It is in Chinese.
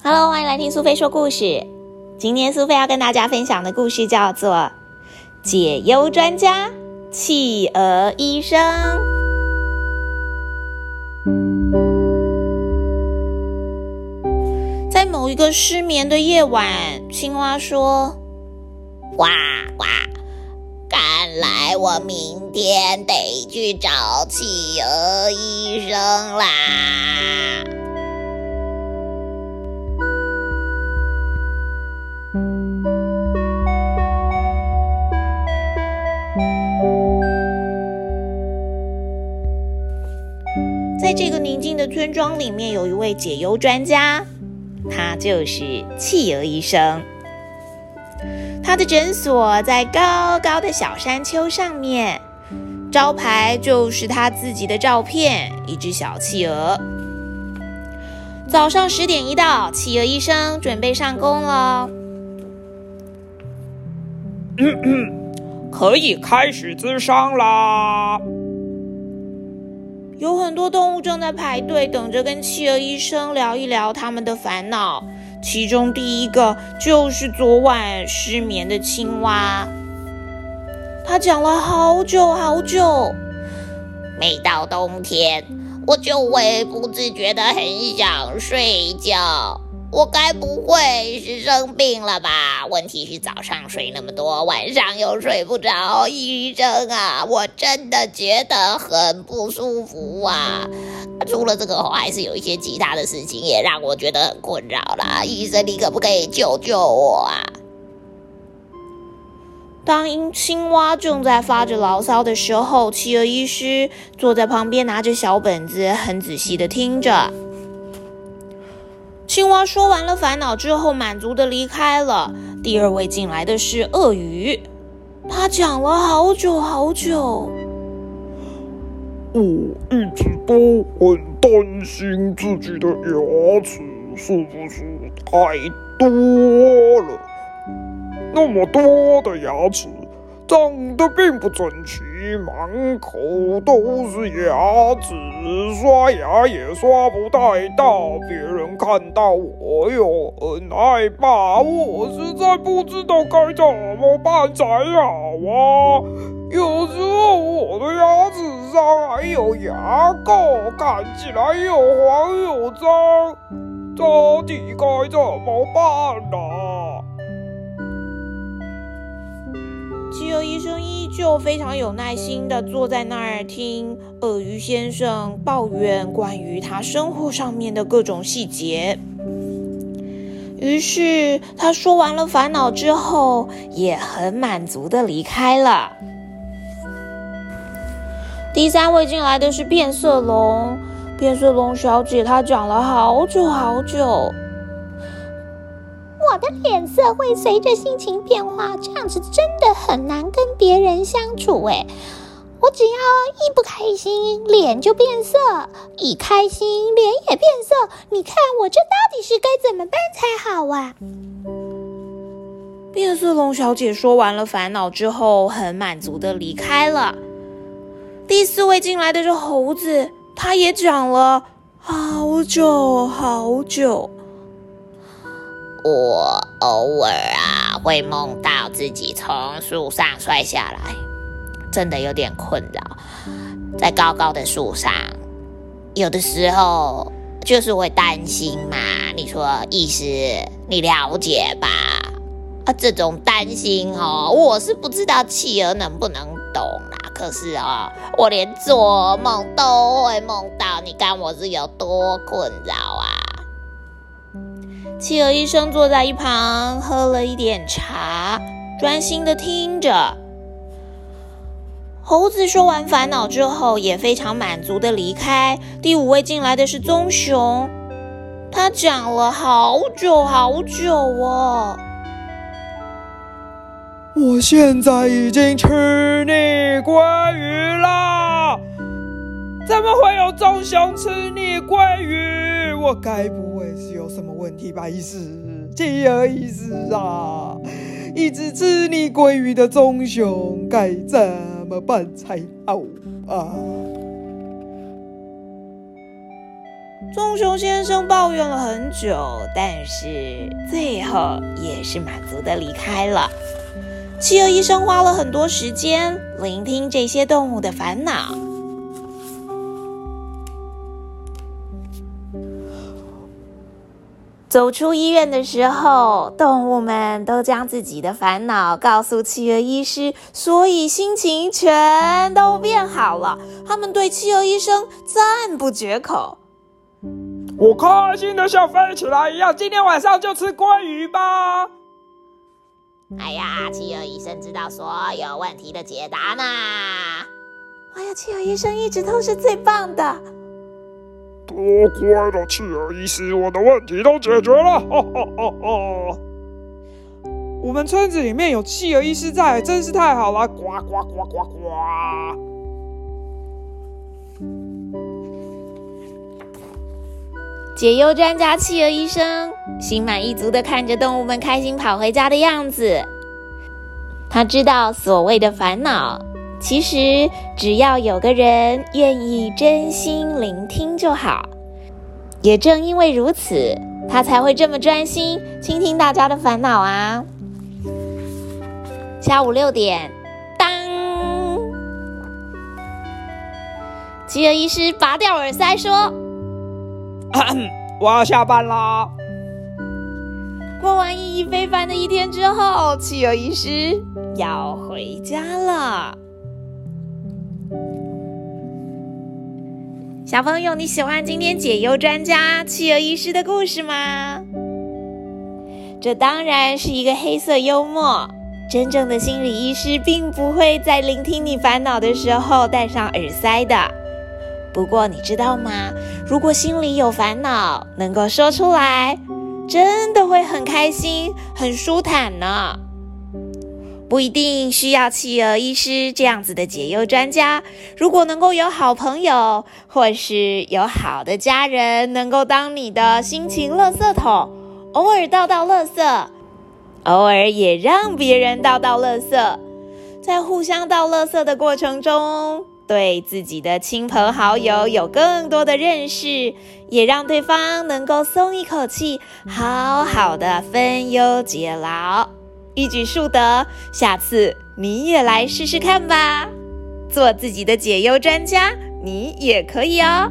Hello，欢迎来听苏菲说故事。今天苏菲要跟大家分享的故事叫做《解忧专家企鹅医生》。在某一个失眠的夜晚，青蛙说：“呱呱，看来我明天得去找企鹅医生啦。”这个宁静的村庄里面，有一位解忧专家，他就是企鹅医生。他的诊所在高高的小山丘上面，招牌就是他自己的照片，一只小企鹅。早上十点一到，企鹅医生准备上工了。可以开始咨商啦！有很多动物正在排队，等着跟企鹅医生聊一聊他们的烦恼。其中第一个就是昨晚失眠的青蛙，他讲了好久好久。每到冬天，我就会不自觉的很想睡觉。我该不会是生病了吧？问题是早上睡那么多，晚上又睡不着。医生啊，我真的觉得很不舒服啊！除了这个，还是有一些其他的事情也让我觉得很困扰啦。医生，你可不可以救救我啊？当青蛙正在发着牢骚的时候，企鹅医师坐在旁边，拿着小本子，很仔细的听着。青蛙说完了烦恼之后，满足的离开了。第二位进来的是鳄鱼，他讲了好久好久。我一直都很担心自己的牙齿是不是太多了，那么多的牙齿长得并不整齐，满口都是牙齿，刷牙也刷不太到，别人看到我又很害怕，我实在不知道该怎么办才好啊！有时候我的牙齿上还有牙垢，看起来又黄又脏，到底该怎么办呢？企鹅医生依旧非常有耐心的坐在那儿听鳄鱼先生抱怨关于他生活上面的各种细节。于是他说完了烦恼之后，也很满足的离开了。第三位进来的是变色龙，变色龙小姐她讲了好久好久。我的脸色会随着心情变化，这样子真的很难跟别人相处哎。我只要一不开心，脸就变色；一开心，脸也变色。你看我这到底是该怎么办才好啊？变色龙小姐说完了烦恼之后，很满足的离开了。第四位进来的是猴子，他也讲了好久好久。我偶尔啊会梦到自己从树上摔下来，真的有点困扰。在高高的树上，有的时候就是会担心嘛。你说意思你了解吧？啊，这种担心哦，我是不知道企鹅能不能懂啦。可是啊，我连做梦都会梦到，你看我是有多困扰啊！企鹅医生坐在一旁，喝了一点茶，专心的听着。猴子说完烦恼之后，也非常满足的离开。第五位进来的是棕熊，他讲了好久好久哦。我现在已经吃腻鲑鱼啦！怎么会有棕熊吃腻鲑鱼？我该不会是有什么问题吧？医师，企鹅医师啊，一直吃腻鲑鱼的棕熊该怎么办才好啊？棕熊先生抱怨了很久，但是最后也是满足的离开了。企鹅医生花了很多时间聆听这些动物的烦恼。走出医院的时候，动物们都将自己的烦恼告诉企鹅医师，所以心情全都变好了。他们对企鹅医生赞不绝口。我开心的像飞起来一样，今天晚上就吃鲑鱼吧！哎呀，企鹅医生知道所有问题的解答呢。哎呀，企鹅医生一直都是最棒的。多亏了企鹅医师，我的问题都解决了。哈哈哈哈我们村子里面有企鹅医师在，真是太好了！呱呱呱呱呱！解忧专家企鹅医生心满意足的看着动物们开心跑回家的样子。他知道，所谓的烦恼。其实，只要有个人愿意真心聆听就好。也正因为如此，他才会这么专心倾听大家的烦恼啊。下午六点，当，企鹅医师拔掉耳塞说：“ 我要下班啦。”过完意义非凡的一天之后，企鹅医师要回家了。小朋友，你喜欢今天解忧专家企鹅医师的故事吗？这当然是一个黑色幽默。真正的心理医师并不会在聆听你烦恼的时候戴上耳塞的。不过你知道吗？如果心里有烦恼，能够说出来，真的会很开心、很舒坦呢。不一定需要企鹅医师这样子的解忧专家。如果能够有好朋友，或是有好的家人，能够当你的心情垃圾桶，偶尔倒倒垃圾，偶尔也让别人倒倒垃圾，在互相倒垃圾的过程中，对自己的亲朋好友有更多的认识，也让对方能够松一口气，好好的分忧解劳。一举数得，下次你也来试试看吧，做自己的解忧专家，你也可以哦。